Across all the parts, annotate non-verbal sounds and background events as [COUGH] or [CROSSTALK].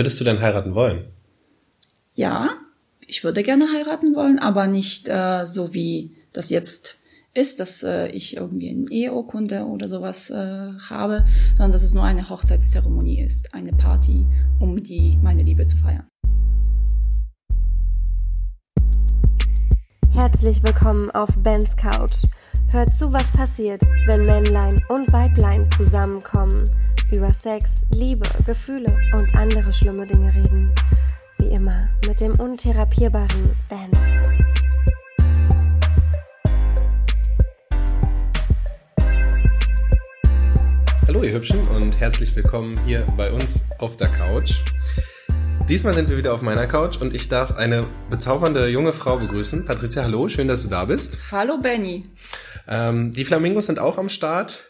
Würdest du denn heiraten wollen? Ja, ich würde gerne heiraten wollen, aber nicht äh, so wie das jetzt ist, dass äh, ich irgendwie eine Eheurkunde oder sowas äh, habe, sondern dass es nur eine Hochzeitszeremonie ist, eine Party, um die meine Liebe zu feiern. Herzlich willkommen auf Bens Couch. Hört zu, was passiert, wenn Männlein und Weiblein zusammenkommen, über Sex, Liebe, Gefühle und andere schlimme Dinge reden. Wie immer mit dem untherapierbaren Ben. Hallo ihr Hübschen und herzlich willkommen hier bei uns auf der Couch. Diesmal sind wir wieder auf meiner Couch und ich darf eine bezaubernde junge Frau begrüßen. Patricia, hallo, schön, dass du da bist. Hallo Benny. Ähm, die Flamingos sind auch am Start.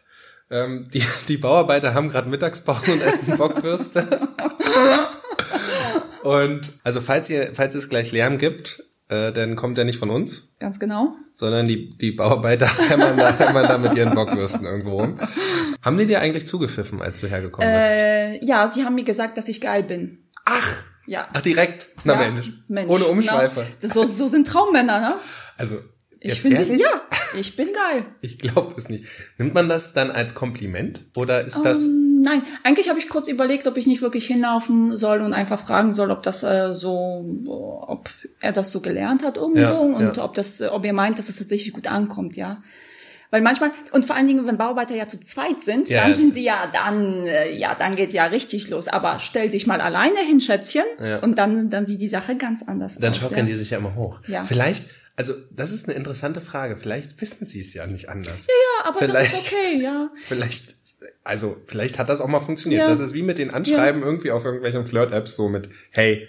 Ähm, die, die Bauarbeiter haben gerade Mittagspause und essen Bockwürste. und also falls ihr, falls es gleich Lärm gibt, äh, dann kommt der nicht von uns, Ganz genau. sondern die, die Bauarbeiter [LAUGHS] hämmern da, hämmern da mit ihren Bockwürsten irgendwo rum. Haben die dir eigentlich zugepfiffen, als du hergekommen bist? Äh, ja, sie haben mir gesagt, dass ich geil bin. Ach, Ja. ach direkt. Na ja, Mensch. Mensch. Ohne Umschweife. Na, so, so sind Traummänner, ne? Also, Ich finde, ja, ich bin geil. [LAUGHS] Ich glaube es nicht. Nimmt man das dann als Kompliment oder ist das Ähm, nein, eigentlich habe ich kurz überlegt, ob ich nicht wirklich hinlaufen soll und einfach fragen soll, ob das äh, so, ob er das so gelernt hat irgendwo Ja, und ja. ob das, ob er meint, dass es tatsächlich gut ankommt, ja. Weil manchmal, und vor allen Dingen, wenn Bauarbeiter ja zu zweit sind, Ja. dann sind sie ja, dann, äh, ja, dann geht ja richtig los. Aber stell dich mal alleine hin, Schätzchen, Ja. und dann, dann sieht die Sache ganz anders dann aus. schaukeln ja. die sich ja immer hoch. Ja. Vielleicht, also das ist eine interessante Frage. Vielleicht wissen sie es ja nicht anders. Ja, aber vielleicht, das ist okay, ja. Vielleicht, also vielleicht hat das auch mal funktioniert. Ja. Das ist wie mit den Anschreiben irgendwie auf irgendwelchen Flirt-Apps so mit, hey,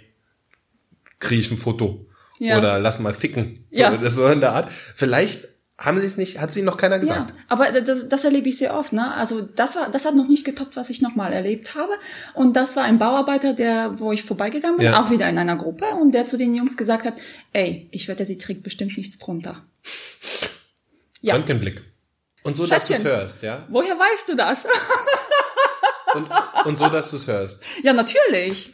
krieg ich ein Foto. Ja. Oder lass mal ficken. So, Ja. so in der Art. Vielleicht haben sie es nicht, hat sie noch keiner gesagt. Ja, aber das, das erlebe ich sehr oft. Ne? Also das war, das hat noch nicht getoppt, was ich nochmal erlebt habe. Und das war ein Bauarbeiter, der, wo ich vorbeigegangen bin, Ja. auch wieder in einer Gruppe, und der zu den Jungs gesagt hat: Ey, ich wette, sie trägt bestimmt nichts drunter. Ja. Röntgenblick. Und so, dass du es Schätzchen. hörst, ja? Woher weißt du das? Und, und so, dass du es hörst. ja, natürlich.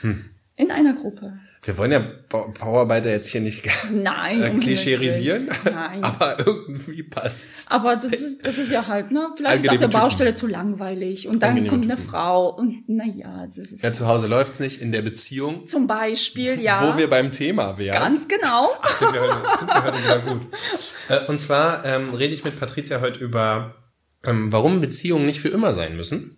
Hm. In einer Gruppe. Wir wollen ja Bau- Bauarbeiter jetzt hier nicht Nein. äh, klischeerisieren. Nein. [LAUGHS] aber irgendwie passt's. Aber das ist, das ist ja halt, ne? Vielleicht ist Angenehme auf der Typen. Baustelle zu langweilig und dann Angenehme kommt eine Typen. Frau und naja, es ist Ja, zu Hause läuft's nicht, in der Beziehung, zum Beispiel, ja. wo wir beim Thema wären. Ganz genau. Ach, sind wir heute, sind wir heute wieder gut. [LAUGHS] Äh, Und zwar ähm, rede ich mit Patricia heute über, ähm, warum Beziehungen nicht für immer sein müssen.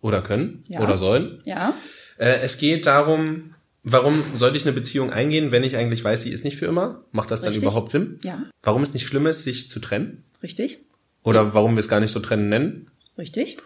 Oder können. Ja. Oder sollen. Ja. Äh, es geht darum, warum sollte ich eine Beziehung eingehen, wenn ich eigentlich weiß, sie ist nicht für immer? Macht das dann Richtig. überhaupt Sinn? Ja. Warum es nicht schlimm ist, sich zu trennen? Richtig. Oder warum wir es gar nicht so trennen nennen? Richtig.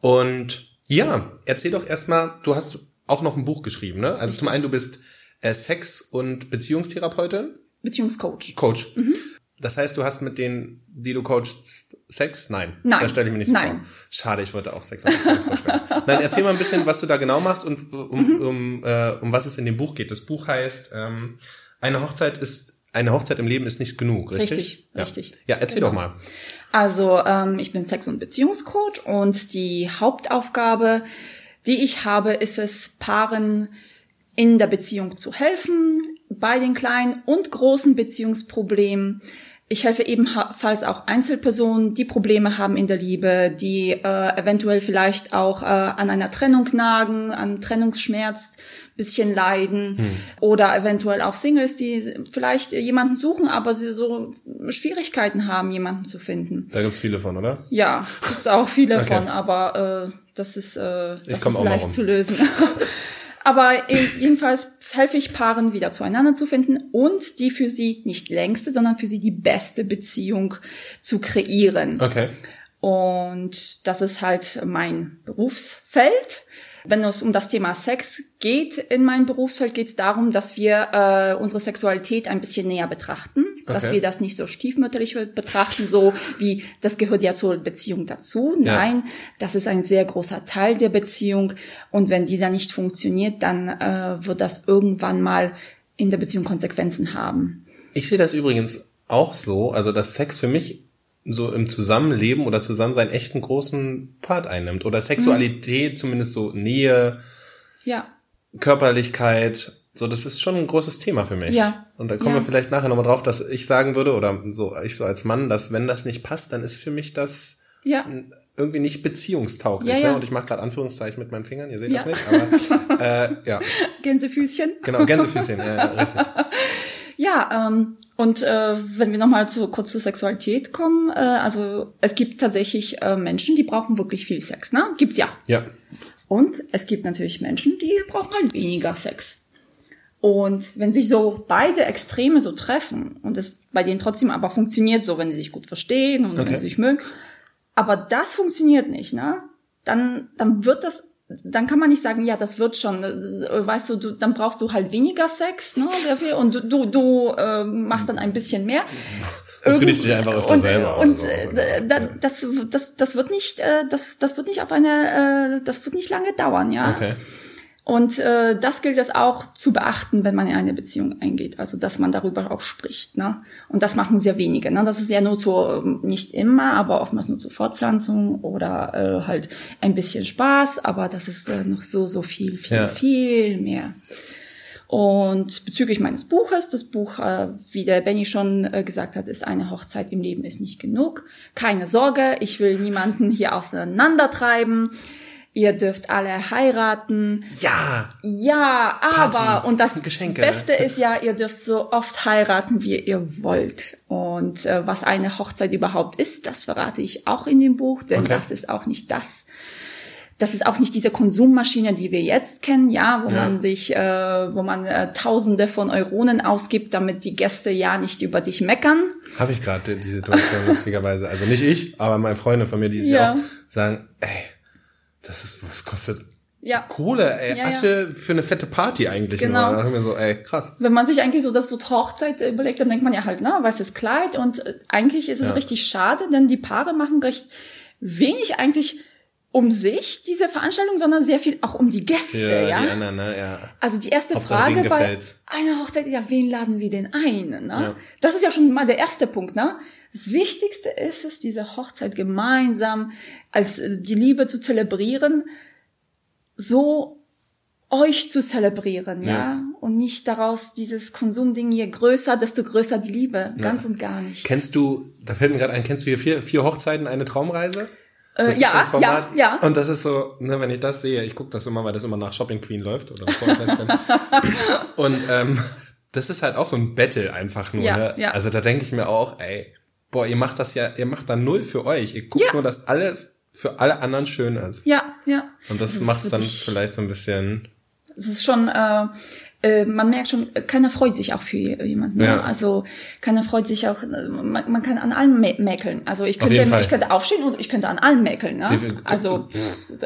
Und ja, erzähl doch erstmal, du hast auch noch ein Buch geschrieben, ne? Also zum einen, du bist äh, Sex- und Beziehungstherapeutin, Beziehungscoach. Coach. Mhm. Das heißt, du hast mit denen, die du coachst, Sex? Nein. Nein. Das stelle ich mir nicht Nein. vor. Schade, ich wollte auch Sex und Beziehungscoach werden. Nein, erzähl mal ein bisschen, was du da genau machst und um, Mhm. um, äh, um was es in dem Buch geht. Das Buch heißt, ähm, eine Hochzeit ist, eine Hochzeit im Leben ist nicht genug, richtig? Richtig, ja. richtig. Ja, erzähl Genau. doch mal. Also ähm, ich bin Sex- und Beziehungscoach und die Hauptaufgabe, die ich habe, ist es, Paaren in der Beziehung zu helfen, bei den kleinen und großen Beziehungsproblemen. Ich helfe ebenfalls auch Einzelpersonen, die Probleme haben in der Liebe, die äh, eventuell vielleicht auch äh, an einer Trennung nagen, an Trennungsschmerz bisschen leiden oder eventuell auch Singles, die vielleicht jemanden suchen, aber sie so Schwierigkeiten haben, jemanden zu finden. Da gibt's viele von, oder? Ja, gibt's auch viele [LAUGHS] Okay. von, aber äh, das ist, äh, das ist leicht zu lösen. [LAUGHS] aber jedenfalls helfe ich Paaren wieder zueinander zu finden und die für sie nicht längste, sondern für sie die beste Beziehung zu kreieren. Okay. Und das ist halt mein Berufsfeld. Wenn es um das Thema Sex geht in meinem Berufsfeld, geht es darum, dass wir äh, unsere Sexualität ein bisschen näher betrachten, dass Okay. wir das nicht so stiefmütterlich betrachten, so wie das gehört ja zur Beziehung dazu. Ja. Nein, das ist ein sehr großer Teil der Beziehung und wenn dieser nicht funktioniert, dann äh, wird das irgendwann mal in der Beziehung Konsequenzen haben. Ich sehe das übrigens auch so, also dass Sex für mich so im Zusammenleben oder Zusammensein echt einen großen Part einnimmt. Oder Sexualität, zumindest so Nähe, Ja. Körperlichkeit, so, das ist schon ein großes Thema für mich. Ja. Und da kommen Ja. wir vielleicht nachher nochmal drauf, dass ich sagen würde, oder so, ich so als Mann, dass wenn das nicht passt, dann ist für mich das Ja. irgendwie nicht beziehungstauglich. Ja, ja. Ne? Und ich mache gerade Anführungszeichen mit meinen Fingern, ihr seht das nicht, aber [LAUGHS] äh, ja, Gänsefüßchen. genau, Gänsefüßchen, ja, ja, richtig. [LAUGHS] Ja, ähm, und äh, wenn wir nochmal zu, kurz zur Sexualität kommen, äh, also es gibt tatsächlich äh, Menschen, die brauchen wirklich viel Sex, ne? Gibt's ja. Ja, Und es gibt natürlich Menschen, die brauchen halt weniger Sex. Und wenn sich so beide Extreme so treffen und es bei denen trotzdem aber funktioniert so, wenn sie sich gut verstehen und wenn Okay. sie sich mögen, aber das funktioniert nicht, ne? Dann, dann wird das, dann kann man nicht sagen, ja, das wird schon, weißt du, du dann brauchst du halt weniger Sex, ne, dafür und du, du, du äh, machst dann ein bisschen mehr. Befriedigst dich einfach öfter und, selber Und so. äh, da, das, das, das wird nicht, äh, das, das wird nicht auf eine, äh, das wird nicht lange dauern, ja. okay. Und äh, das gilt es auch zu beachten, wenn man in eine Beziehung eingeht. Also dass man darüber auch spricht. Ne? Und das machen sehr wenige. Ne? Das ist ja nur zur, ähm, nicht immer, aber oftmals nur zur Fortpflanzung oder äh, halt ein bisschen Spaß. Aber das ist äh, noch so, so viel, viel, Ja. viel mehr. Und bezüglich meines Buches, das Buch, äh, wie der Benny schon äh, gesagt hat, ist eine Hochzeit im Leben ist nicht genug. Keine Sorge, ich will niemanden hier auseinandertreiben. Ihr dürft alle heiraten. Ja, Ja, aber, Party, und das Geschenke. Beste ist ja, ihr dürft so oft heiraten, wie ihr wollt. Und äh, was eine Hochzeit überhaupt ist, das verrate ich auch in dem Buch, denn Okay. das ist auch nicht das. Das ist auch nicht diese Konsummaschine, die wir jetzt kennen, ja, wo Ja. man sich, äh, wo man äh, Tausende von Euronen ausgibt, damit die Gäste ja nicht über dich meckern. habe ich gerade die Situation [LAUGHS] lustigerweise. Also nicht ich, aber meine Freunde von mir, die sich Ja. auch sagen, ey, das ist, was kostet Ja. Kohle, ey, Ja, ja. Asche für eine fette Party eigentlich. Genau. Nur. Da haben wir so, ey, krass. Wenn man sich eigentlich so das Wort Hochzeit äh, überlegt, dann denkt man ja halt, ne, weißes Kleid und äh, eigentlich ist es Ja. richtig schade, denn die Paare machen recht wenig eigentlich um sich, diese Veranstaltung, sondern sehr viel auch um die Gäste, Für ja. die anderen, ne, ja. Also die erste Hauptsache, Frage bei einer Hochzeit ist ja, wen laden wir denn ein? Ne? Ja. Das ist ja schon mal der erste Punkt. Ne? Das Wichtigste ist es, diese Hochzeit gemeinsam als äh, die Liebe zu zelebrieren, so euch zu zelebrieren, ja, Ja. und nicht daraus dieses Konsumding, je größer, desto größer die Liebe, ganz und gar nicht. Kennst du, da fällt mir gerade ein, kennst du hier vier, vier Hochzeiten, eine Traumreise? Äh, ja, so ja, ja. Und das ist so, ne, wenn ich das sehe, ich gucke das immer, weil das immer nach Shopping Queen läuft oder. [LAUGHS] Und ähm, das ist halt auch so ein Battle einfach nur. Ja, ne? ja. Also da denke ich mir auch, ey, boah, ihr macht das ja, ihr macht da null für euch. Ihr guckt Ja. nur, dass alles für alle anderen schön ist. Ja, ja. Und das ist macht es dann vielleicht so ein bisschen. es ist schon, äh, äh, man merkt schon, äh, keiner freut sich auch für jemanden. Ne? Ja. Also keiner freut sich auch, äh, man, man kann an allem mä mäkeln. Also ich könnte, ich könnte aufstehen und ich könnte an allem mäkeln. Ne? Also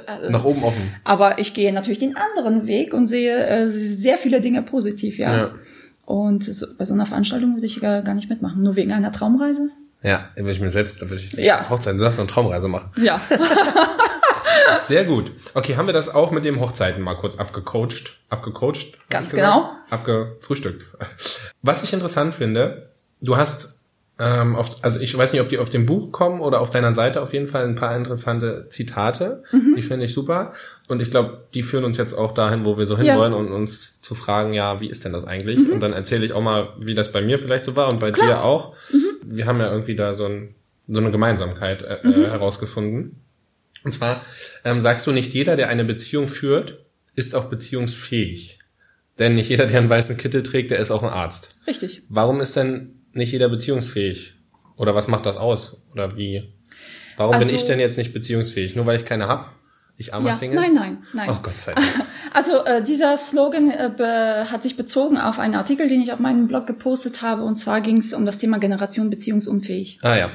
äh, Nach oben offen. aber ich gehe natürlich den anderen Weg und sehe äh, sehr viele Dinge positiv, ja. Ja. Und so, bei so einer Veranstaltung würde ich gar, gar nicht mitmachen. Nur wegen einer Traumreise? Ja, würde ich mir selbst, würde ich Ja. Hochzeiten, lass uns eine Traumreise machen. Ja. [LAUGHS] Sehr gut. Okay, haben wir das auch mit dem Hochzeiten mal kurz abgecoacht? Abgecoacht? Ganz genau. Abgefrühstückt. Was ich interessant finde, du hast, ähm, auf, also ich weiß nicht, ob die auf dem Buch kommen oder auf deiner Seite auf jeden Fall ein paar interessante Zitate. Mhm. Die finde ich super. Und ich glaube, die führen uns jetzt auch dahin, wo wir so Ja. hinwollen und uns zu fragen, ja, wie ist denn das eigentlich? Und dann erzähle ich auch mal, wie das bei mir vielleicht so war und bei dir auch. Wir haben ja irgendwie da so, ein, so eine Gemeinsamkeit äh, äh, herausgefunden. Und zwar ähm, sagst du, nicht jeder, der eine Beziehung führt, ist auch beziehungsfähig. Denn nicht jeder, der einen weißen Kittel trägt, der ist auch ein Arzt. Richtig. Warum ist denn nicht jeder beziehungsfähig? Oder was macht das aus? Oder wie? Warum bin Also- ich denn jetzt nicht beziehungsfähig? Nur weil ich keine hab? Ich armer Ja, Single? nein, nein, nein. Oh Gott sei Dank. [LAUGHS] Also äh, dieser Slogan äh, be hat sich bezogen auf einen Artikel, den ich auf meinem Blog gepostet habe. Und zwar ging es um das Thema Generation beziehungsunfähig. Ah ja.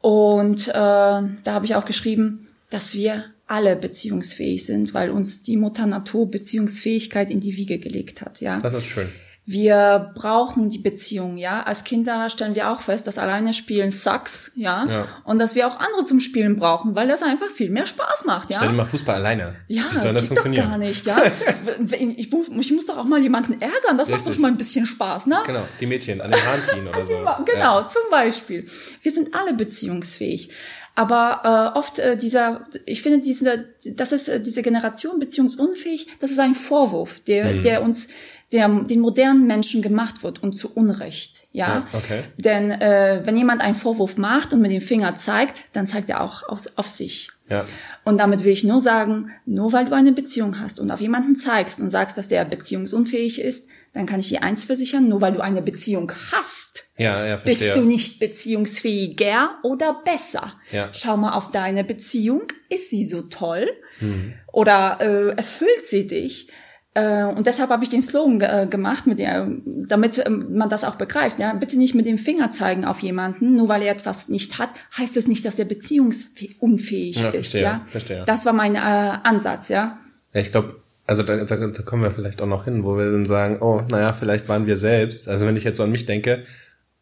Und äh, da habe ich auch geschrieben, dass wir alle beziehungsfähig sind, weil uns die Mutter Natur Beziehungsfähigkeit in die Wiege gelegt hat. Ja, Das ist schön. Wir brauchen die Beziehung. Ja, als Kinder stellen wir auch fest, dass alleine Spielen sucks. Ja, Ja. und dass wir auch andere zum Spielen brauchen, weil das einfach viel mehr Spaß macht. Ja. Stell dir mal Fußball alleine. Ja, Wie soll das funktionieren? gar nicht, ja. [LAUGHS] ich, muss- ich muss doch auch mal jemanden ärgern, das macht Richtig. doch mal ein bisschen Spaß, ne? Genau, die Mädchen an den Haaren ziehen oder so. Genau, zum Beispiel. Wir sind alle beziehungsfähig. Aber äh, oft äh, dieser, ich finde diese, das ist äh, diese Generation beziehungsunfähig, das ist ein Vorwurf, der, Mhm. der uns, der den modernen Menschen gemacht wird und zu Unrecht, ja. Ja, okay. Denn äh, wenn jemand einen Vorwurf macht und mit dem Finger zeigt, dann zeigt er auch auf, auf sich. Ja. Und damit will ich nur sagen, nur weil du eine Beziehung hast und auf jemanden zeigst und sagst, dass der beziehungsunfähig ist, dann kann ich dir eins versichern, nur weil du eine Beziehung hast, Ja, ja, bist du nicht beziehungsfähiger oder besser. Ja. Schau mal auf deine Beziehung. Ist sie so toll? Mhm. Oder äh, erfüllt sie dich? Äh, und deshalb habe ich den Slogan äh, gemacht, mit der, damit ähm, man das auch begreift. Ja, bitte nicht mit dem Finger zeigen auf jemanden, nur weil er etwas nicht hat, heißt es nicht, dass er beziehungsunfähig Ja, ist. verstehe, ja, verstehe. das war mein äh, Ansatz. Ja, Ja, ich glaube, also da, da, da kommen wir vielleicht auch noch hin, wo wir dann sagen, oh, naja, vielleicht waren wir selbst, also wenn ich jetzt so an mich denke,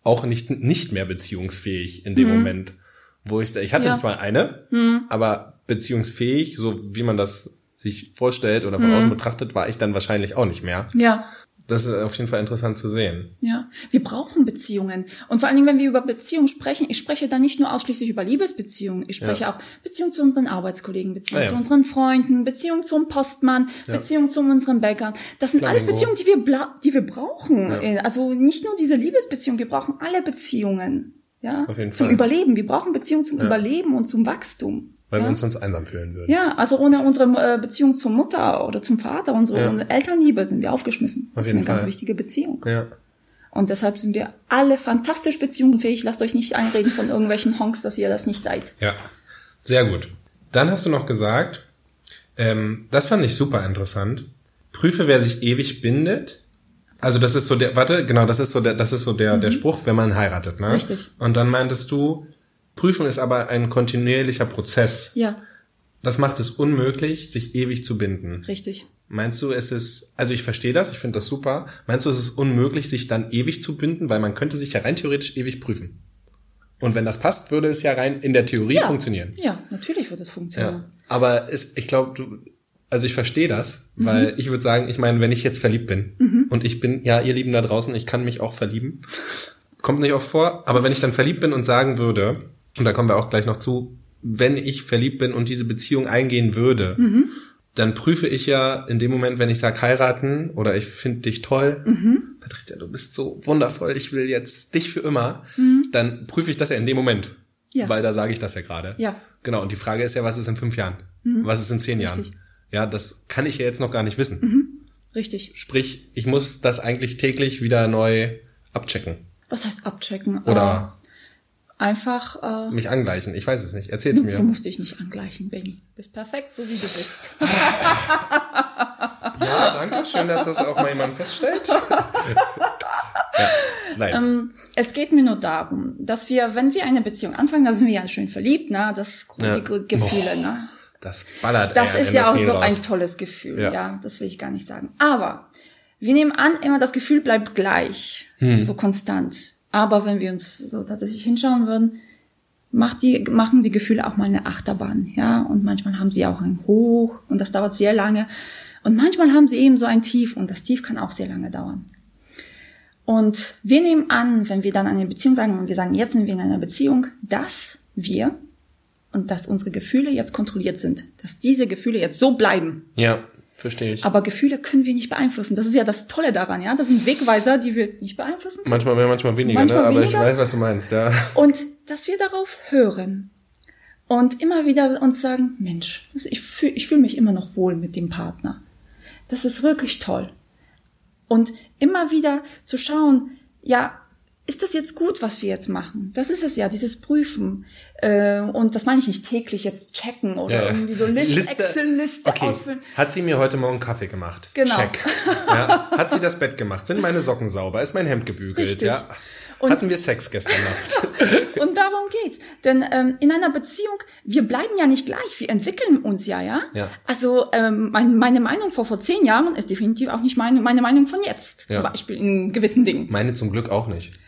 auch nicht, nicht mehr beziehungsfähig in dem Moment, wo ich da, ich hatte Mhm. Ja. Mhm. zwar eine, aber beziehungsfähig, so wie man das sich vorstellt oder von außen betrachtet, war ich dann wahrscheinlich auch nicht mehr. ja. Das ist auf jeden Fall interessant zu sehen. Ja, wir brauchen Beziehungen. Und vor allen Dingen, wenn wir über Beziehungen sprechen, ich spreche da nicht nur ausschließlich über Liebesbeziehungen, ich spreche Ja. auch Beziehungen zu unseren Arbeitskollegen, Beziehungen Ah, ja. zu unseren Freunden, Beziehungen zum Postmann, Beziehungen zu unseren Bäckern. Das sind alles Flamingo. Beziehungen, die wir, die wir brauchen. Ja. Äh, Also nicht nur diese Liebesbeziehungen, wir brauchen alle Beziehungen. Ja, Auf jeden zum Fall. Überleben. Wir brauchen Beziehungen zum Überleben und zum Wachstum. Weil ja? wir uns sonst einsam fühlen würden. ja, also ohne unsere äh, Beziehung zur Mutter oder zum Vater, unsere Ja. Elternliebe sind wir aufgeschmissen. Das ist eine ganz Fall. wichtige Beziehung. Ja. Und deshalb sind wir alle fantastisch beziehungsfähig. Lasst euch nicht einreden von irgendwelchen Honks, dass ihr das nicht seid. Ja, sehr gut. Dann hast du noch gesagt, ähm, das fand ich super interessant. Prüfe, wer sich ewig bindet. Also das ist so der, warte, genau, das ist so der, das ist so der, der Spruch, wenn man heiratet, ne? Mhm. Richtig. Und dann meintest du, Prüfung ist aber ein kontinuierlicher Prozess. Ja, Das macht es unmöglich, sich ewig zu binden. richtig. Meinst du, es ist, also ich verstehe das, ich finde das super. Meinst du, es ist unmöglich, sich dann ewig zu binden, weil man könnte sich ja rein theoretisch ewig prüfen. Und wenn das passt, würde es ja rein in der Theorie Ja. funktionieren. Ja, natürlich wird es funktionieren. Ja. Aber es, ich glaube, du, also ich verstehe das, Mhm. weil ich würde sagen, ich meine, wenn ich jetzt verliebt bin und ich bin, ja, ihr Lieben da draußen, ich kann mich auch verlieben. Kommt nicht oft vor, aber wenn ich dann verliebt bin und sagen würde, und da kommen wir auch gleich noch zu, wenn ich verliebt bin und diese Beziehung eingehen würde, Mhm. dann prüfe ich ja in dem Moment, wenn ich sage heiraten oder ich finde dich toll, Mhm. Patricia, du bist so wundervoll, ich will jetzt dich für immer, dann prüfe ich das ja in dem Moment. Mhm. Ja. Weil da sage ich das ja gerade. Ja. Genau, und die Frage ist ja, was ist in fünf Jahren? Was ist in zehn Jahren? Richtig. Ja, das kann ich ja jetzt noch gar nicht wissen. Richtig. Sprich, ich muss das eigentlich täglich wieder neu abchecken. Was heißt abchecken? Oder Äh, einfach, äh, mich angleichen. Ich weiß es nicht. Erzähl's du, mir. du musst dich nicht angleichen, Benny. Du bist perfekt, so wie du bist. [LAUGHS] Ja, danke. Schön, dass das auch mal jemand feststellt. ja, nein. Ähm, es geht mir nur darum, dass wir, wenn wir eine Beziehung anfangen, da sind wir ja schön verliebt, ne? Das Ja. die Ge- Gefühle, ne? das ballert Das ist ja auch so raus. ein tolles Gefühl, Ja. ja. das will ich gar nicht sagen. Aber wir nehmen an, immer das Gefühl bleibt gleich, Hm. so konstant. Aber wenn wir uns so tatsächlich hinschauen würden, macht die, machen die Gefühle auch mal eine Achterbahn, ja. Und manchmal haben sie auch ein Hoch und das dauert sehr lange. Und manchmal haben sie eben so ein Tief und das Tief kann auch sehr lange dauern. Und wir nehmen an, wenn wir dann eine Beziehung sagen und wir sagen, jetzt sind wir in einer Beziehung, dass wir und dass unsere Gefühle jetzt kontrolliert sind, dass diese Gefühle jetzt so bleiben. Ja, verstehe ich. Aber Gefühle können wir nicht beeinflussen. Das ist ja das Tolle daran, ja. Das sind Wegweiser, die wir nicht beeinflussen. Manchmal mehr, manchmal weniger, Manchmal ne? Aber ich weniger. weiß, was du meinst, ja. Und dass wir darauf hören und immer wieder uns sagen, Mensch, ich fühle ich fühl mich immer noch wohl mit dem Partner. Das ist wirklich toll. Und immer wieder zu schauen, ja, ist das jetzt gut, was wir jetzt machen? Das ist es ja, dieses Prüfen. Äh, und das meine ich nicht täglich jetzt checken oder Ja, irgendwie so List, Excel-Liste okay. ausfüllen. Hat sie mir heute Morgen Kaffee gemacht? Genau. Check. Ja. Hat sie das Bett gemacht? Sind meine Socken sauber? Ist mein Hemd gebügelt? Richtig. Ja. Und- Hatten wir Sex gestern Nacht? [LAUGHS] Und darum geht's. Denn ähm, in einer Beziehung, wir bleiben ja nicht gleich, wir entwickeln uns ja, ja. Ja. Also ähm, mein, meine Meinung vor vor zehn Jahren ist definitiv auch nicht meine, meine Meinung von jetzt, Ja. zum Beispiel in gewissen Dingen. Meine zum Glück auch nicht.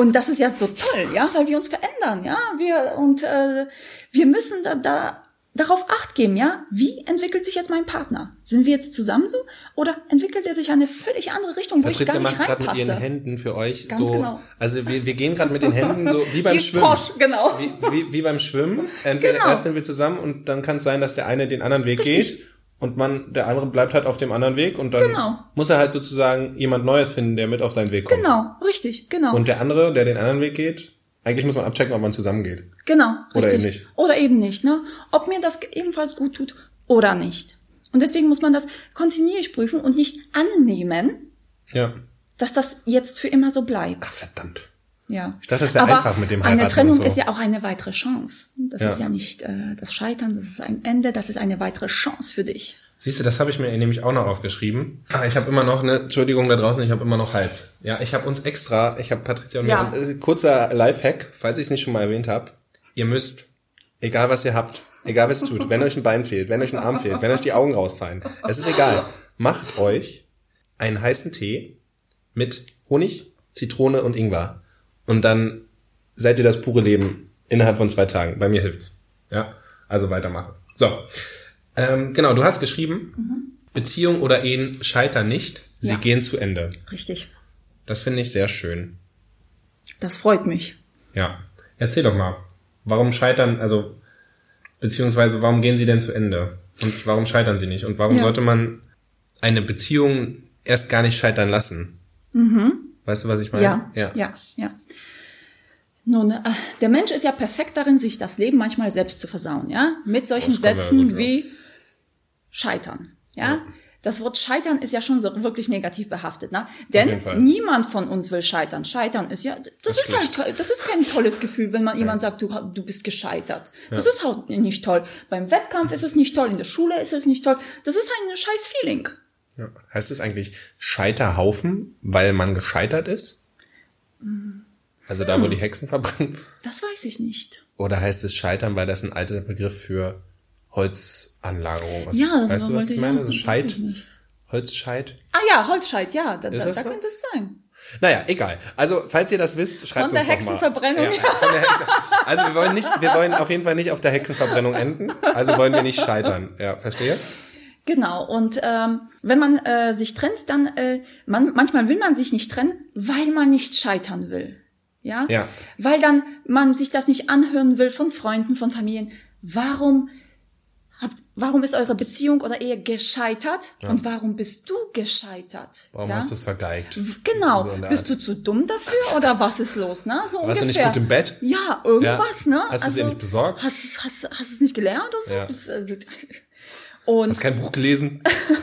Und das ist ja so toll, ja, weil wir uns verändern, ja. Wir und äh, wir müssen da, da darauf acht geben, ja, wie entwickelt sich jetzt mein Partner? Sind wir jetzt zusammen so oder entwickelt er sich in eine völlig andere Richtung, wo Patricia ich gar nicht macht gerade mit ihren Händen für euch Ganz so, genau. also wir, wir gehen gerade mit den Händen so wie beim Wie Schwimmen. Frosch, genau. Wie, wie, wie beim Schwimmen. Entweder Genau. erst sind wir zusammen und dann kann es sein, dass der eine den anderen Weg Richtig. geht und man, der andere bleibt halt auf dem anderen Weg und dann Genau. muss er halt sozusagen jemand Neues finden, der mit auf seinen Weg kommt. Genau, richtig, genau. Und der andere, der den anderen Weg geht, eigentlich muss man abchecken, ob man zusammengeht. Genau, Oder richtig. eben nicht. Oder eben nicht, ne? Ob mir das ebenfalls gut tut oder nicht. Und deswegen muss man das kontinuierlich prüfen und nicht annehmen, Ja. dass das jetzt für immer so bleibt. Ach, verdammt. Ja. Ich dachte, das wäre einfach mit dem Eine Heiraten Trennung und so. ist ja auch eine weitere Chance. Das Ja. ist ja nicht äh, das Scheitern, das ist ein Ende, das ist eine weitere Chance für dich. Siehst du, das habe ich mir nämlich auch noch aufgeschrieben. Ah, ich habe immer noch eine, Entschuldigung da draußen, ich habe immer noch Hals. Ja, ich habe uns extra, ich habe Patricia und Ja. mir, äh, kurzer Lifehack, falls ich es nicht schon mal erwähnt habe. Ihr müsst, egal was ihr habt, egal was tut, wenn euch ein Bein fehlt, wenn euch ein Arm fehlt, wenn euch die Augen rausfallen, es ist egal. Macht euch einen heißen Tee mit Honig, Zitrone und Ingwer. Und dann seid ihr das pure Leben innerhalb von zwei Tagen. Bei mir hilft's. Ja, also weitermachen. So, ähm, genau, du hast geschrieben, Beziehung oder Ehen scheitern nicht, sie Ja. gehen zu Ende. Richtig. Das finde ich sehr schön. Das freut mich. Ja, erzähl doch mal, warum scheitern, also beziehungsweise warum gehen sie denn zu Ende und warum scheitern sie nicht und warum Ja. sollte man eine Beziehung erst gar nicht scheitern lassen? Weißt du, was ich meine? Ja, ja, ja, ja. Nun, äh, der Mensch ist ja perfekt darin, sich das Leben manchmal selbst zu versauen, ja? Mit solchen Das ja Sätzen ja. wie scheitern, ja? Das Wort scheitern ist ja schon so wirklich negativ behaftet, ne? Denn niemand von uns will scheitern. Scheitern ist ja, das, ist ist schlecht. halt, das ist kein tolles Gefühl, wenn man jemand sagt, du, du bist gescheitert. Das ist halt nicht toll. Beim Wettkampf ist es nicht toll, in der Schule ist es nicht toll. Das ist ein scheiß Feeling. Ja. Heißt es eigentlich Scheiterhaufen, weil man gescheitert ist? Also da, wo die Hexen verbrennen? Das weiß ich nicht. Oder heißt es Scheitern, weil das ein alter Begriff für Holzanlagerung ist? Ja, das weißt du, was ich meine? Also Scheit. Holzscheit. Ah ja, Holzscheit, ja, da, da, da so? könnte es sein. Naja, egal. Also, falls ihr das wisst, schreibt uns doch mal. Hexenverbrennung. Ja, von der Hexe. Also, wir wollen nicht, wir wollen auf jeden Fall nicht auf der Hexenverbrennung enden. Also wollen wir nicht scheitern. Ja, verstehe? Genau, und ähm, wenn man äh, sich trennt, dann, äh, man, manchmal will man sich nicht trennen, weil man nicht scheitern will. Ja? Ja. Weil dann man sich das nicht anhören will von Freunden, von Familien. Warum habt, warum ist eure Beziehung oder Ehe gescheitert? Und warum bist du gescheitert? Warum ja? hast du es vergeigt? Genau. So Bist du zu dumm dafür oder was ist los, ne? So Warst du nicht ungefähr. gut im Bett? Ja, irgendwas, Ja. ne? Hast du es dir nicht besorgt? Hast, es- hast, hast du es nicht gelernt oder so? Ja. Äh, und, Hast kein Buch gelesen?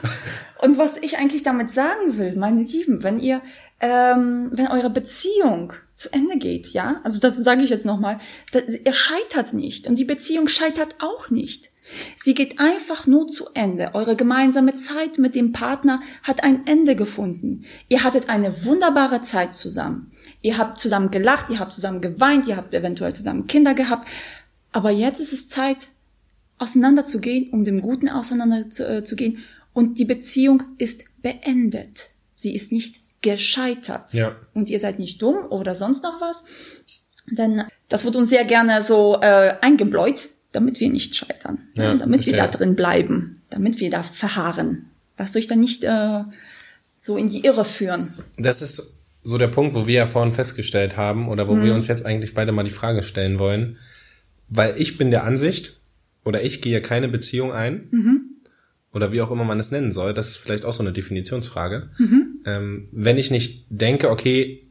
[LAUGHS] und was ich eigentlich damit sagen will, meine Lieben, wenn ihr, ähm, wenn eure Beziehung zu Ende geht, ja, also das sage ich jetzt nochmal, ihr scheitert nicht und die Beziehung scheitert auch nicht. Sie geht einfach nur zu Ende. Eure gemeinsame Zeit mit dem Partner hat ein Ende gefunden. Ihr hattet eine wunderbare Zeit zusammen. Ihr habt zusammen gelacht, ihr habt zusammen geweint, ihr habt eventuell zusammen Kinder gehabt. Aber jetzt ist es Zeit, auseinanderzugehen, um dem Guten auseinanderzugehen. Und die Beziehung ist beendet. Sie ist nicht gescheitert. Ja. Und ihr seid nicht dumm oder sonst noch was. Denn das wird uns sehr gerne so äh, eingebläut, damit wir nicht scheitern. Ja, damit wir da drin bleiben. Damit wir da verharren. Lasst euch dann nicht äh, so in die Irre führen. Das ist so der Punkt, wo wir ja vorhin festgestellt haben oder wo Mhm. wir uns jetzt eigentlich beide mal die Frage stellen wollen. Weil ich bin der Ansicht, oder ich gehe keine Beziehung ein, Mhm. oder wie auch immer man es nennen soll, das ist vielleicht auch so eine Definitionsfrage. Mhm. Ähm, wenn ich nicht denke, okay,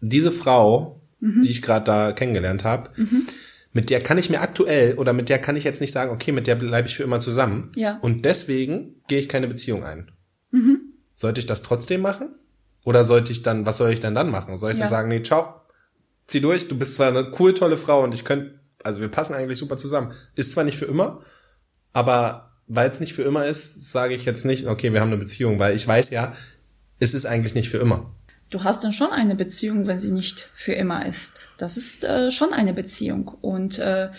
diese Frau, Mhm. die ich gerade da kennengelernt habe, mit der kann ich mir aktuell oder mit der kann ich jetzt nicht sagen, okay, mit der bleibe ich für immer zusammen. Ja. Und deswegen gehe ich keine Beziehung ein. Sollte ich das trotzdem machen? Oder sollte ich dann, was soll ich dann dann machen? Soll ich Ja. dann sagen, nee, ciao, zieh durch, du bist zwar eine cool, tolle Frau und ich könnte, also wir passen eigentlich super zusammen. Ist zwar nicht für immer, aber weil es nicht für immer ist, sage ich jetzt nicht, okay, wir haben eine Beziehung, weil ich weiß ja, es ist eigentlich nicht für immer. Du hast dann schon eine Beziehung, wenn sie nicht für immer ist. Das ist äh, schon eine Beziehung. Und äh,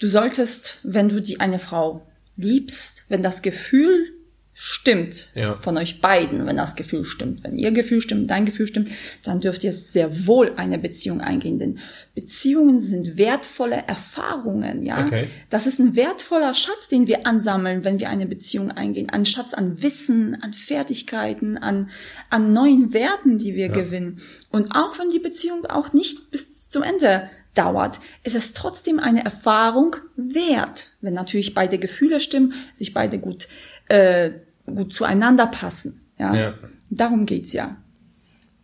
du solltest, wenn du die eine Frau liebst, wenn das Gefühl stimmt Ja. von euch beiden, wenn das Gefühl stimmt, wenn ihr Gefühl stimmt, dein Gefühl stimmt, dann dürft ihr sehr wohl eine Beziehung eingehen, denn Beziehungen sind wertvolle Erfahrungen, ja. Okay. Das ist ein wertvoller Schatz, den wir ansammeln, wenn wir eine Beziehung eingehen. Ein Schatz an Wissen, an Fertigkeiten, an, an neuen Werten, die wir gewinnen. Und auch wenn die Beziehung auch nicht bis zum Ende dauert, ist es trotzdem eine Erfahrung wert, wenn natürlich beide Gefühle stimmen, sich beide gut, äh, gut zueinander passen. Ja? Ja. Darum geht's ja.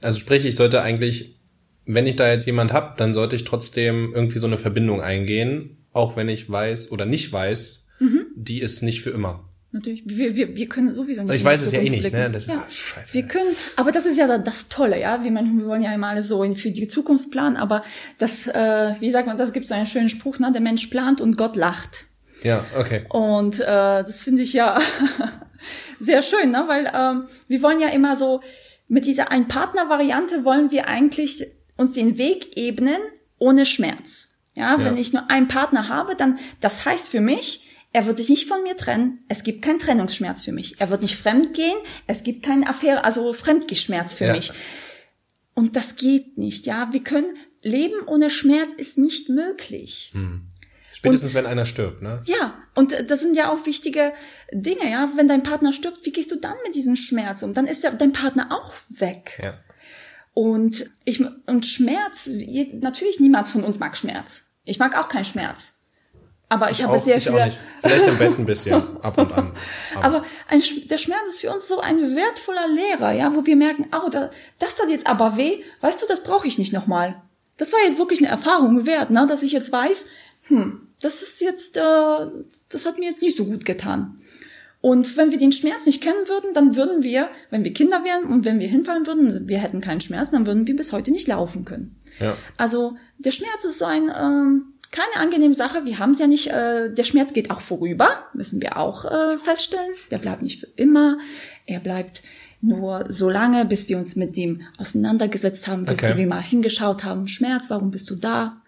Also sprich, ich sollte eigentlich, wenn ich da jetzt jemand hab, dann sollte ich trotzdem irgendwie so eine Verbindung eingehen, auch wenn ich weiß oder nicht weiß, Mhm. die ist nicht für immer. Natürlich. Wir, wir, wir können sowieso nicht. Ich weiß es ja eh nicht, ne? Das ist- ja. ah, scheiße. Wir können, aber das ist ja das Tolle, ja. Wir Menschen, wir wollen ja immer alles so für die Zukunft planen, aber das, äh, wie sagt man, das gibt so einen schönen Spruch, ne? Der Mensch plant und Gott lacht. Ja, okay. Und äh, das finde ich ja [LAUGHS] sehr schön, ne? weil ähm, wir wollen ja immer so, mit dieser Ein-Partner-Variante wollen wir eigentlich uns den Weg ebnen ohne Schmerz. Ja, wenn ich nur einen Partner habe, dann, das heißt für mich, er wird sich nicht von mir trennen, es gibt keinen Trennungsschmerz für mich. Er wird nicht fremd gehen, es gibt keine Affäre, also Fremdgeschmerz für Ja. mich. Und das geht nicht, ja. Wir können, Leben ohne Schmerz ist nicht möglich. Spätestens Und- wenn einer stirbt, ne? Ja, und äh, das sind ja auch wichtige Dinge, ja. Wenn dein Partner stirbt, wie gehst du dann mit diesem Schmerz um? Dann ist ja dein Partner auch weg. Ja. Und ich und Schmerz, natürlich niemand von uns mag Schmerz. Ich mag auch keinen Schmerz. Aber ich, habe auch, sehr ich auch nicht. Vielleicht im Bett ein bisschen, [LAUGHS] ab und an. Aber ein, Sch- der Schmerz ist für uns so ein wertvoller Lehrer, ja, wo wir merken, oh, da, das tat jetzt aber weh, weißt du, das brauche ich nicht nochmal. Das war jetzt wirklich eine Erfahrung wert, ne, dass ich jetzt weiß, hm, das ist jetzt, äh, das hat mir jetzt nicht so gut getan. Und wenn wir den Schmerz nicht kennen würden, dann würden wir, wenn wir Kinder wären und wenn wir hinfallen würden, wir hätten keinen Schmerz, dann würden wir bis heute nicht laufen können. Ja. Also der Schmerz ist so ein ähm, keine angenehme Sache. Wir haben es ja nicht. Äh, der Schmerz geht auch vorüber, müssen wir auch äh, feststellen. Der bleibt nicht für immer. Er bleibt nur so lange, bis wir uns mit dem auseinandergesetzt haben, bis Okay. wir mal hingeschaut haben. Schmerz, warum bist du da?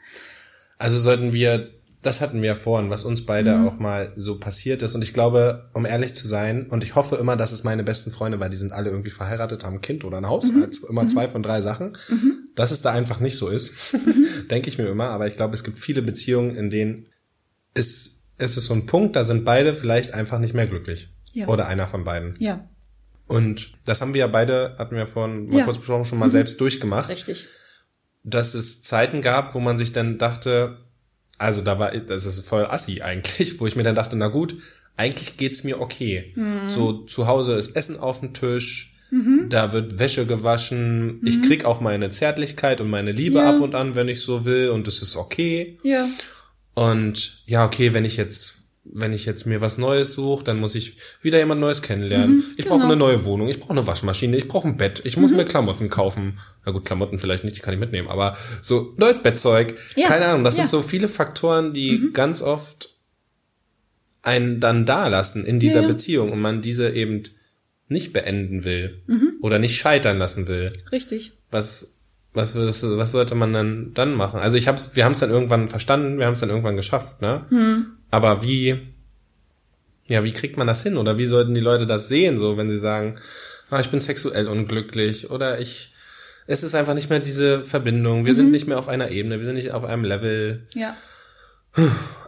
Also sollten wir, das hatten wir ja vorhin, was uns beide Mhm. auch mal so passiert ist. Und ich glaube, um ehrlich zu sein, und ich hoffe immer, dass es meine besten Freunde, weil die sind alle irgendwie verheiratet, haben ein Kind oder ein Haus, Mhm. also immer zwei von drei Sachen, dass es da einfach nicht so ist, [LAUGHS] denke ich mir immer. Aber ich glaube, es gibt viele Beziehungen, in denen ist, ist es so ein Punkt, da sind beide vielleicht einfach nicht mehr glücklich. Ja. Oder einer von beiden. Ja, Und das haben wir ja beide, hatten wir vorhin mal Ja. kurz besprochen, schon mal selbst durchgemacht richtig. dass es Zeiten gab, wo man sich dann dachte, also da war, das ist voll assi eigentlich, wo ich mir dann dachte, na gut, eigentlich geht's mir okay. So zu Hause ist Essen auf dem Tisch, da wird Wäsche gewaschen, ich krieg auch meine Zärtlichkeit und meine Liebe Ja. ab und an, wenn ich so will und es ist okay. Ja, Und ja, okay, wenn ich jetzt wenn ich jetzt mir was Neues suche, dann muss ich wieder jemand Neues kennenlernen. ich brauche genau. eine neue Wohnung, ich brauche eine Waschmaschine, ich brauche ein Bett, ich muss mir Klamotten kaufen. Na gut, Klamotten vielleicht nicht, die kann ich mitnehmen, aber so neues Bettzeug. Ja, Keine Ahnung, das ja. sind so viele Faktoren, die ganz oft einen dann da lassen in dieser Ja. Beziehung und man diese eben nicht beenden will Mhm. oder nicht scheitern lassen will. richtig. Was was würdest was sollte man dann dann machen? Also ich hab's, wir haben es dann irgendwann verstanden, wir haben es dann irgendwann geschafft, ne? Aber wie, ja, wie kriegt man das hin? Oder wie sollten die Leute das sehen, so wenn sie sagen, ah, ich bin sexuell unglücklich oder ich, es ist einfach nicht mehr diese Verbindung, wir sind nicht mehr auf einer Ebene, wir sind nicht auf einem Level, Ja,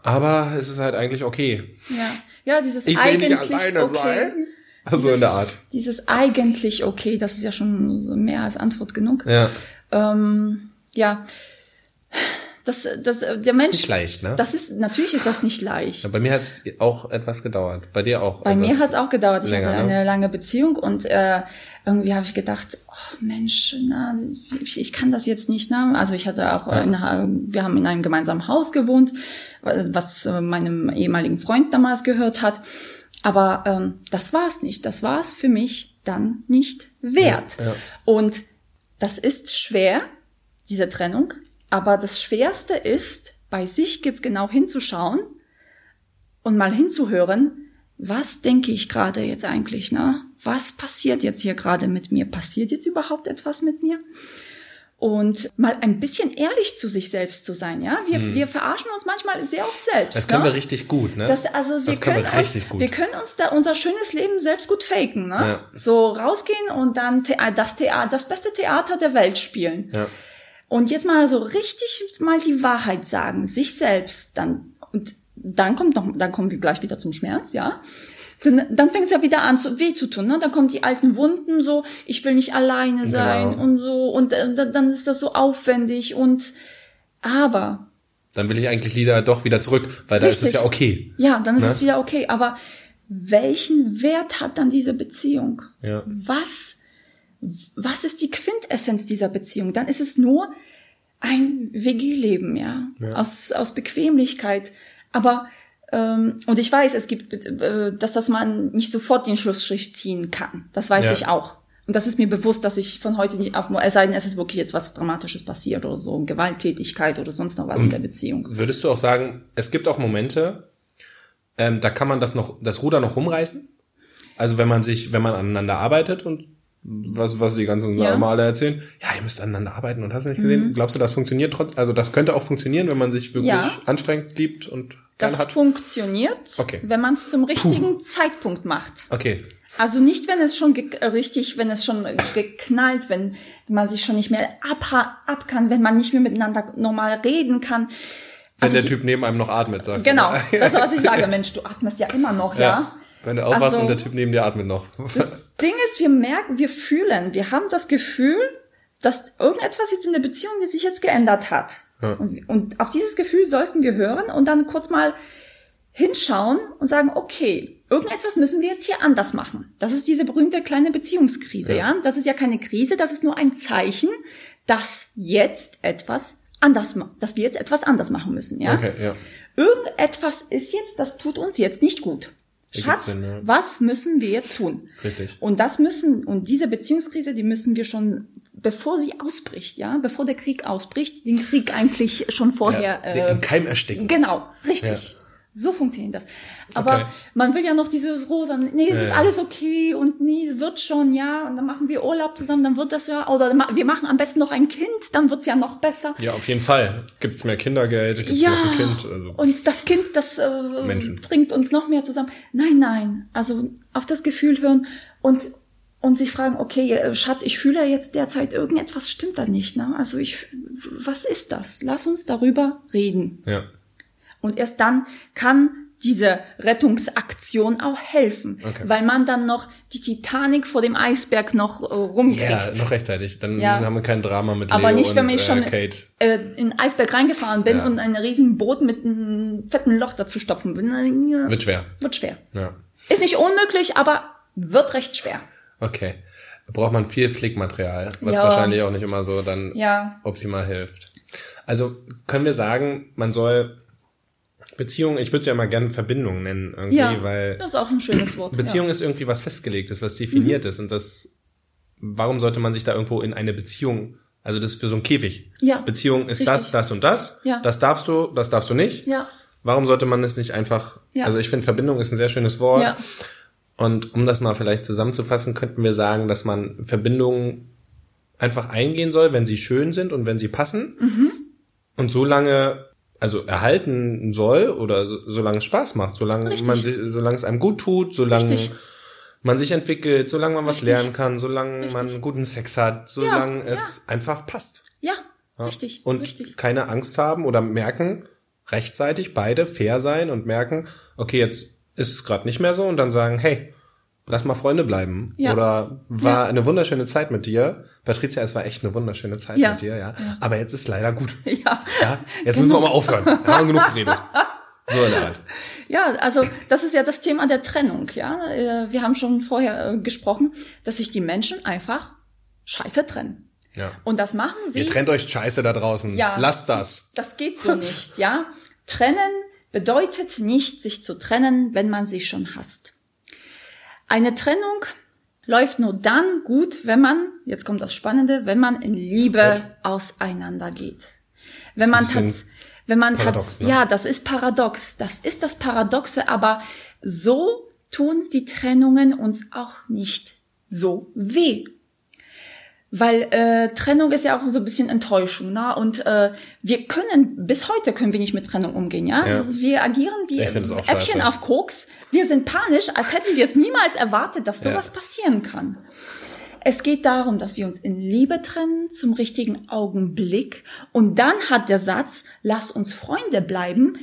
aber es ist halt eigentlich okay. ja, ja, dieses Ich will eigentlich nicht alleine okay. sein. Also in der Art. Dieses eigentlich okay, das ist ja schon so mehr als Antwort genug. Ja, Ähm, ja, das, das, der Mensch. nicht leicht, ne? Das ist natürlich ist das nicht leicht. Ja, bei mir hat es auch etwas gedauert. Bei dir auch. Bei mir hat es auch gedauert. Ich länger, hatte ne? eine lange Beziehung und äh, irgendwie habe ich gedacht, oh Mensch, na, ich, ich kann das jetzt nicht. Ne? Also ich hatte auch, äh, in, wir haben in einem gemeinsamen Haus gewohnt, was äh, meinem ehemaligen Freund damals gehört hat. Aber ähm, das war's nicht. Das war's für mich dann nicht wert. Ja, ja. Und das ist schwer, diese Trennung. Aber das Schwerste ist, bei sich jetzt genau hinzuschauen und mal hinzuhören, was denke ich gerade jetzt eigentlich, ne? Was passiert jetzt hier gerade mit mir? Passiert jetzt überhaupt etwas mit mir? und mal ein bisschen ehrlich zu sich selbst zu sein, ja? Wir, wir verarschen uns manchmal sehr oft selbst. Das können ne? wir richtig gut, ne? Das, also wir das können können wir richtig uns, gut. Wir können uns da unser schönes Leben selbst gut faken, ne? Ja. So rausgehen und dann Thea das Theater, das beste Theater der Welt spielen. ja. Und jetzt mal so richtig mal die Wahrheit sagen, sich selbst, dann und dann kommt noch, dann kommen wir gleich wieder zum Schmerz, ja. Dann, dann fängt es ja wieder an, zu weh zu tun, ne? Dann kommen die alten Wunden, so ich will nicht alleine sein Genau. und so und äh, dann ist das so aufwendig und aber Dann will ich eigentlich lieber doch wieder zurück, weil da ist es ja okay. Ja, dann ist Ne? es wieder okay. Aber welchen Wert hat dann diese Beziehung? Ja. Was, was ist die Quintessenz dieser Beziehung? Dann ist es nur ein WG-Leben, ja, Ja. Aus, aus Bequemlichkeit. Aber ähm, und ich weiß, es gibt, äh, dass das man nicht sofort den Schlussstrich ziehen kann. Das weiß Ja. ich auch. Und das ist mir bewusst, dass ich von heute nie auf, es sei denn, es ist wirklich jetzt was Dramatisches passiert oder so, Gewalttätigkeit oder sonst noch was in der Beziehung. Würdest du auch sagen, es gibt auch Momente, ähm, da kann man das noch, das Ruder noch rumreißen? Also wenn man sich, wenn man aneinander arbeitet und was, was die ganzen Ja. Mhm. Male erzählen, ja, ihr müsst aneinander arbeiten und hast du nicht gesehen? Glaubst du, das funktioniert trotz, also das könnte auch funktionieren, wenn man sich wirklich Ja. anstrengt, liebt und Das hat? funktioniert, Okay. wenn man es zum richtigen Zeitpunkt macht. Okay. Also nicht, wenn es schon äh, richtig, wenn es schon geknallt, wenn man sich schon nicht mehr ab, ab kann, wenn man nicht mehr miteinander normal reden kann. Wenn Also der die- Typ neben einem noch atmet, sagst du. Genau, ne? das ist, was ich sage. [LAUGHS] Mensch, du atmest ja immer noch, ja? Wenn du aufwachst Also- und der Typ neben dir atmet noch. Das [LAUGHS] Ding ist, wir merken, wir fühlen, wir haben das Gefühl, dass irgendetwas jetzt in der Beziehung sich jetzt geändert hat. Und, und auf dieses Gefühl sollten wir hören und dann kurz mal hinschauen und sagen, okay, irgendetwas müssen wir jetzt hier anders machen. Das ist diese berühmte kleine Beziehungskrise, ja. Das ist ja keine Krise, das ist nur ein Zeichen, dass jetzt etwas anders, dass wir jetzt etwas anders machen müssen, ja. Okay, ja. Irgendetwas ist jetzt, das tut uns jetzt nicht gut. Schatz, Sinn, ja. was müssen wir jetzt tun? Richtig. Und das müssen, und diese Beziehungskrise, die müssen wir schon, bevor sie ausbricht, ja, bevor der Krieg ausbricht, den Krieg eigentlich schon vorher, ja äh, den Keim ersticken. genau, richtig. Ja. So funktioniert das. Aber Okay. man will ja noch dieses rosa, nee, es Ja, ist ja. alles okay und nee, wird schon, ja, und dann machen wir Urlaub zusammen, dann wird das ja, oder wir machen am besten noch ein Kind, dann wird's ja noch besser. Ja, auf jeden Fall. Gibt's mehr Kindergeld, gibt's Ja, noch ein Kind. Also. und das Kind, das äh, Menschen. bringt uns noch mehr zusammen. Nein, nein, also auf das Gefühl hören und und sich fragen, okay, äh, Schatz, ich fühle ja jetzt derzeit irgendetwas stimmt da nicht, ne? Also ich, was ist das? Lass uns darüber reden. ja. Und erst dann kann diese Rettungsaktion auch helfen, Okay. weil man dann noch die Titanic vor dem Eisberg noch äh, rumkriegt. Ja, noch rechtzeitig. Dann Ja. haben wir kein Drama mit Aber Leo nicht, wenn und, ich schon äh, Kate. äh, in den Eisberg reingefahren bin Ja. und ein riesen Boot mit einem fetten Loch dazu stopfen will. Ja, Wird schwer. Wird schwer. Ja. Ist nicht unmöglich, aber wird recht schwer. Okay. Braucht man viel Flickmaterial, was wahrscheinlich auch nicht immer so dann optimal hilft. Also können wir sagen, man soll Beziehung, ich würde es ja immer gerne Verbindung nennen, irgendwie, Ja, weil das ist auch ein schönes Wort. Beziehung ist irgendwie was Festgelegtes, was definiert ist und das, warum sollte man sich da irgendwo in eine Beziehung, also das ist für so einen Käfig. Ja, Beziehung ist richtig. das, das und das, Ja. das darfst du, das darfst du nicht. Ja. Warum sollte man es nicht einfach, Ja. also ich finde Verbindung ist ein sehr schönes Wort. Ja. Und um das mal vielleicht zusammenzufassen, könnten wir sagen, dass man Verbindungen einfach eingehen soll, wenn sie schön sind und wenn sie passen. Mhm. Und so lange, also erhalten soll oder so, solange es Spaß macht, solange Richtig. man sich, solange es einem gut tut, solange Richtig. man sich entwickelt, solange man was Richtig. lernen kann, solange man guten Sex hat, solange Ja, es einfach passt. Ja, Ja. richtig, Und richtig. keine Angst haben oder merken, rechtzeitig beide fair sein und merken, okay, jetzt ist es gerade nicht mehr so und dann sagen, hey, lass mal Freunde bleiben. Ja. Oder war Ja. eine wunderschöne Zeit mit dir. Patricia, es war echt eine wunderschöne Zeit Ja. mit dir, ja. Aber jetzt ist leider gut. [LAUGHS] Ja. Ja, jetzt müssen wir mal aufhören. Wir haben genug geredet. [LAUGHS] So in der Art. Ja, also das ist ja das Thema der Trennung, ja. Äh, Wir haben schon vorher äh, gesprochen, dass sich die Menschen einfach scheiße trennen. Ja. Und das machen sie. Ihr trennt euch Scheiße da draußen. Ja. Lasst das. Das geht so nicht, ja. Trennen bedeutet nicht, sich zu trennen, wenn man sich schon hasst. Eine Trennung läuft nur dann gut, wenn man, jetzt kommt das Spannende, wenn man in Liebe auseinandergeht. Wenn man ein bisschen tats- wenn man paradox, ne? ja, das ist paradox. Das ist das Paradoxe, aber so tun die Trennungen uns auch nicht so weh. Weil äh, Trennung ist ja auch so ein bisschen Enttäuschung, ne? Und äh, wir können, bis heute können wir nicht mit Trennung umgehen, ja? Ja. Also wir agieren wie Äffchen auf Koks. Wir sind panisch, als hätten wir es niemals erwartet, dass Ja. sowas passieren kann. Es geht darum, dass wir uns in Liebe trennen zum richtigen Augenblick. Und dann hat der Satz, lass uns Freunde bleiben,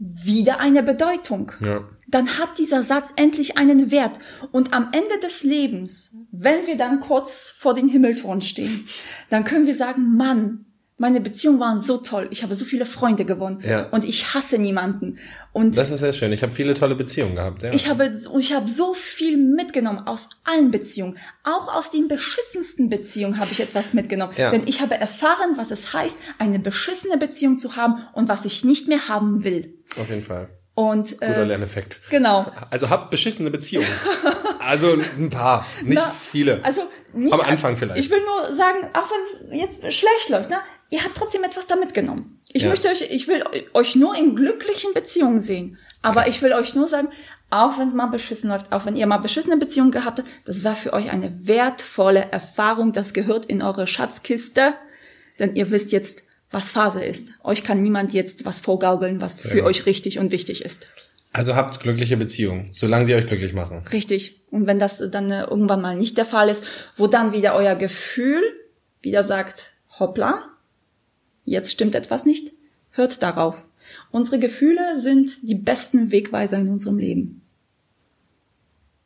wieder eine Bedeutung. Ja. Dann hat dieser Satz endlich einen Wert. Und am Ende des Lebens, wenn wir dann kurz vor den Himmeltoren stehen, dann können wir sagen, Mann, meine Beziehungen waren so toll. Ich habe so viele Freunde gewonnen. Ja. Und ich hasse niemanden. Und Das ist sehr schön. Ich habe viele tolle Beziehungen gehabt. Ja. ich habe, ich habe so viel mitgenommen aus allen Beziehungen. Auch aus den beschissensten Beziehungen habe ich etwas mitgenommen. Ja. Denn ich habe erfahren, was es heißt, eine beschissene Beziehung zu haben und was ich nicht mehr haben will. Auf jeden Fall. Und Guter äh, Lerneffekt. genau. Also habt beschissene Beziehungen. Also ein paar, nicht Na, viele. Also nicht, Am Anfang vielleicht. Ich will nur sagen, auch wenn es jetzt schlecht läuft, ne, ihr habt trotzdem etwas da mitgenommen. Ich Ja. möchte euch, ich will euch nur in glücklichen Beziehungen sehen. Aber ich will euch nur sagen, auch wenn es mal beschissen läuft, auch wenn ihr mal beschissene Beziehungen gehabt habt, das war für euch eine wertvolle Erfahrung. Das gehört in eure Schatzkiste, denn ihr wisst jetzt, was Phase ist. Euch kann niemand jetzt was vorgaukeln, was für gut. euch richtig und wichtig ist. Also habt glückliche Beziehungen, solange sie euch glücklich machen. Richtig. Und wenn das dann äh, irgendwann mal nicht der Fall ist, wo dann wieder euer Gefühl wieder sagt, hoppla, jetzt stimmt etwas nicht, hört darauf. Unsere Gefühle sind die besten Wegweiser in unserem Leben.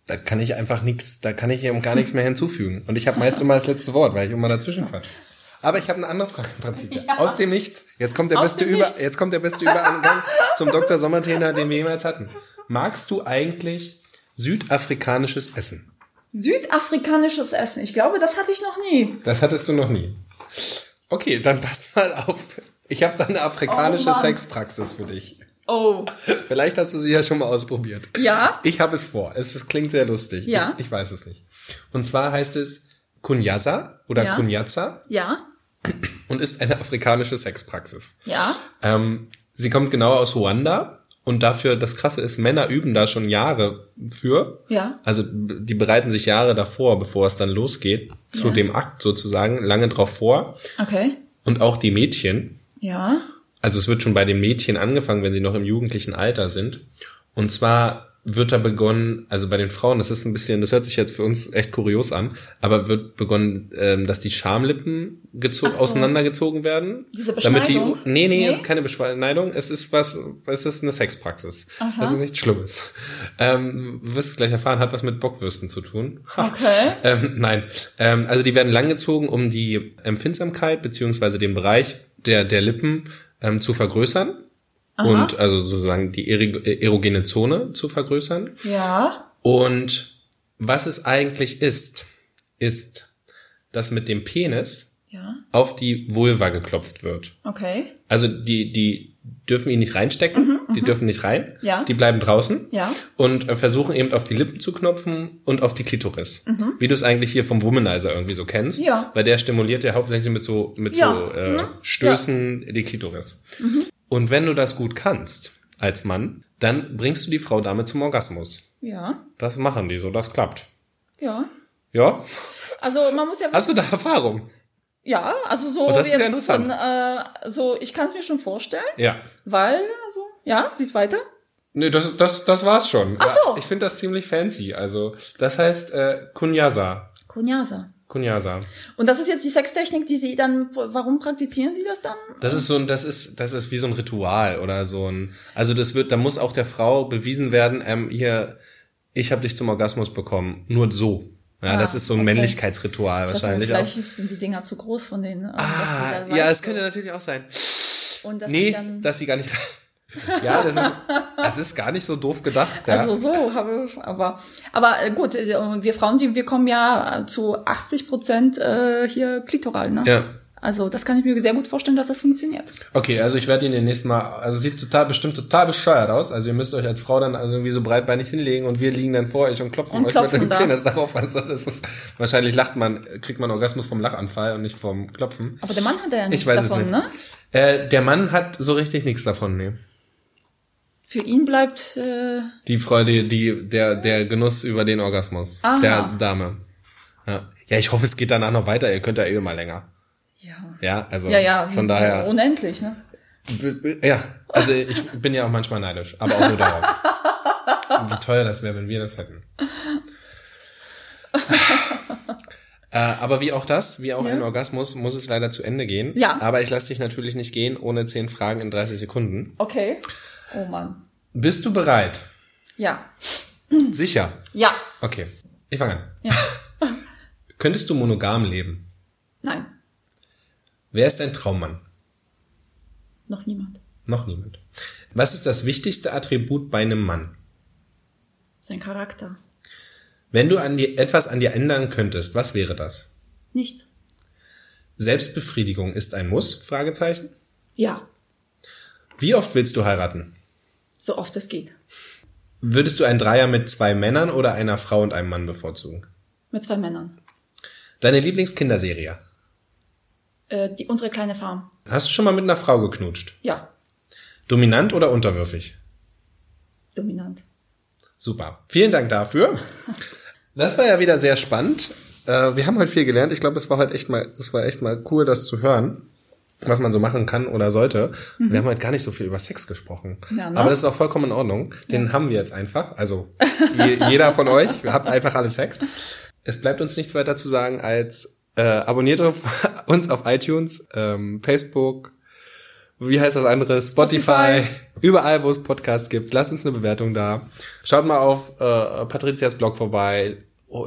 Da kann ich einfach nichts, da kann ich eben gar nichts mehr hinzufügen. Und ich habe meist immer das letzte Wort, weil ich immer dazwischen quatsch. Aber ich habe eine andere Frage, Franziska. [LAUGHS] Aus dem Nichts. Jetzt kommt der Aus beste dem Über, Nichts. jetzt kommt der beste Übergang [LAUGHS] zum Dr. Sommertrainer, den wir jemals hatten. Magst du eigentlich südafrikanisches Essen? Südafrikanisches Essen. Ich glaube, das hatte ich noch nie. Das hattest du noch nie. Okay, dann pass mal auf. Ich habe da eine afrikanische Oh. Sexpraxis für dich. Oh. Vielleicht hast du sie ja schon mal ausprobiert. Ja? Ich habe es vor. Es, es klingt sehr lustig. Ja. Ich, ich weiß es nicht. Und zwar heißt es Kunyaza oder Ja. Kunyaza Ja? und ist eine afrikanische Sexpraxis. Ja? Ähm, sie kommt genau aus Ruanda und dafür, das Krasse ist, Männer üben da schon Jahre für. Ja. Also die bereiten sich Jahre davor, bevor es dann losgeht, zu Ja. dem Akt sozusagen, lange drauf vor. Okay. Und auch die Mädchen. Ja? Also es wird schon bei den Mädchen angefangen, wenn sie noch im jugendlichen Alter sind. Und zwar wird da begonnen, also bei den Frauen, das ist ein bisschen, das hört sich jetzt für uns echt kurios an, aber wird begonnen, ähm, dass die Schamlippen gezo Ach so. auseinandergezogen werden. Diese Damit die, Beschneidung? nee, nee, Nee? ist keine Beschneidung, es ist was, es ist eine Sexpraxis. Aha. Das ist nichts Schlimmes. Ähm, wirst es gleich erfahren, hat was mit Bockwürsten zu tun. Okay. Ähm, nein, ähm, also die werden langgezogen, um die Empfindsamkeit beziehungsweise den Bereich der, der Lippen ähm, zu vergrößern und also sozusagen die eri- erogene Zone zu vergrößern. Ja? Und was es eigentlich ist, ist, dass mit dem Penis Ja? auf die Vulva geklopft wird. Okay. Also die, die dürfen ihn nicht reinstecken, die dürfen nicht rein, Mhm, Ja. die bleiben draußen Ja. und äh, versuchen eben auf die Lippen zu knopfen und auf die Klitoris. Wie du es eigentlich hier vom Womanizer irgendwie so kennst. Mhm. Ja. Weil der stimuliert ja hauptsächlich mit so, mit Ja, so äh, ne? Stößen die Klitoris. Und wenn du das gut kannst als Mann, dann bringst du die Frau damit zum Orgasmus. Ja? Das machen die so, das klappt. Ja? Ja? Also man muss ja Hast du da Erfahrung? Ja, also so Oh, das ist ja jetzt interessant. von, äh, so ich kann es mir schon vorstellen, Ja. weil also ja, geht weiter. Nee, das, das, das war's schon. Ach so. Ich finde das ziemlich fancy. Also, das heißt äh, Kunyaza. Kunyasa. Kunyaza. Und das ist jetzt die Sextechnik, die Sie dann warum praktizieren Sie das dann? Das ist so ein, das ist, das ist wie so ein Ritual oder so ein. Also das wird, da muss auch der Frau bewiesen werden, ähm, hier, ich habe dich zum Orgasmus bekommen. Nur so. Ja, Ah, das ist so ein okay. Männlichkeitsritual Ich dachte, wahrscheinlich auch. vielleicht ist- sind die Dinger zu groß von denen. äh, was Ah, ja, es könnte natürlich auch sein. Und dass nee, dass sie gar nicht. Ja, das ist, das ist gar nicht so doof gedacht. Ja. Also so habe ich, aber aber äh, gut, äh, wir Frauen, die wir kommen ja zu 80 Prozent äh, hier klitoral, ne? ja. Also das kann ich mir sehr gut vorstellen, dass das funktioniert. Okay, also ich werde ihn den nächsten Mal, also sieht total bestimmt total bescheuert aus. Also ihr müsst euch als Frau dann also irgendwie so breitbeinig hinlegen und wir liegen dann vor euch und klopfen Und euch klopfen mit dem da. Penis darauf. Also das ist, wahrscheinlich lacht man, kriegt man Orgasmus vom Lachanfall und nicht vom Klopfen. Aber der Mann hat ja nichts Ich weiß davon, es nicht. ne? Äh, der Mann hat so richtig nichts davon, nee. Für ihn bleibt äh, Die Freude, die, der, der Genuss über den Orgasmus Aha. der Dame. Ja. Ja, ich hoffe, es geht danach noch weiter. Ihr könnt ja eh mal länger. Ja. Ja, also Ja, ja, von daher. unendlich, ne? Ja, also ich bin ja auch manchmal neidisch, aber auch nur darauf. [LAUGHS] Wie teuer das wäre, wenn wir das hätten. äh, aber wie auch das, wie auch Ja. ein Orgasmus, muss es leider zu Ende gehen. Ja. Aber ich lasse dich natürlich nicht gehen ohne zehn Fragen in 30 Sekunden. Okay. Oh Mann. Bist du bereit? Ja. Sicher. Ja. Okay. Ich fange an. Ja. [LAUGHS] Könntest du monogam leben? Nein. Wer ist dein Traummann? Noch niemand. Noch niemand. Was ist das wichtigste Attribut bei einem Mann? Sein Charakter. Wenn du an dir, etwas an dir ändern könntest, was wäre das? Nichts. Selbstbefriedigung ist ein Muss? Fragezeichen. Ja. Wie oft willst du heiraten? So oft es geht. Würdest du einen Dreier mit zwei Männern oder einer Frau und einem Mann bevorzugen? Mit zwei Männern. Deine Lieblingskinderserie? Äh, die, unsere kleine Farm. Hast du schon mal mit einer Frau geknutscht? Ja. Dominant oder unterwürfig? Dominant. Super. Vielen Dank dafür. [LAUGHS] Das war ja wieder sehr spannend. Äh, Wir haben heute viel gelernt. Ich glaube, es war heute echt mal, es war echt mal cool, das zu hören, was man so machen kann oder sollte. Wir haben heute gar nicht so viel über Sex gesprochen. Ja, ne? Aber das ist auch vollkommen in Ordnung. Den haben wir jetzt einfach. Also [LAUGHS] je, jeder von euch, habt einfach alle Sex. Es bleibt uns nichts weiter zu sagen als äh, abonniert auf, [LAUGHS] uns auf iTunes, ähm, Facebook, wie heißt das andere? Spotify, Spotify. überall, wo es Podcasts gibt. Lasst uns eine Bewertung da. Schaut mal auf äh, Patrizias Blog vorbei.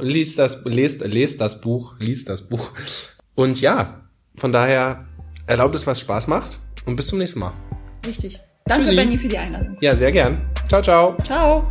Liest das, lest, lest das Buch, liest das Buch. Und ja, von daher erlaubt es, was Spaß macht. Und bis zum nächsten Mal. Richtig. Danke, Tschüssi. Benny, für die Einladung. Ja, sehr gern. Ciao, ciao. Ciao.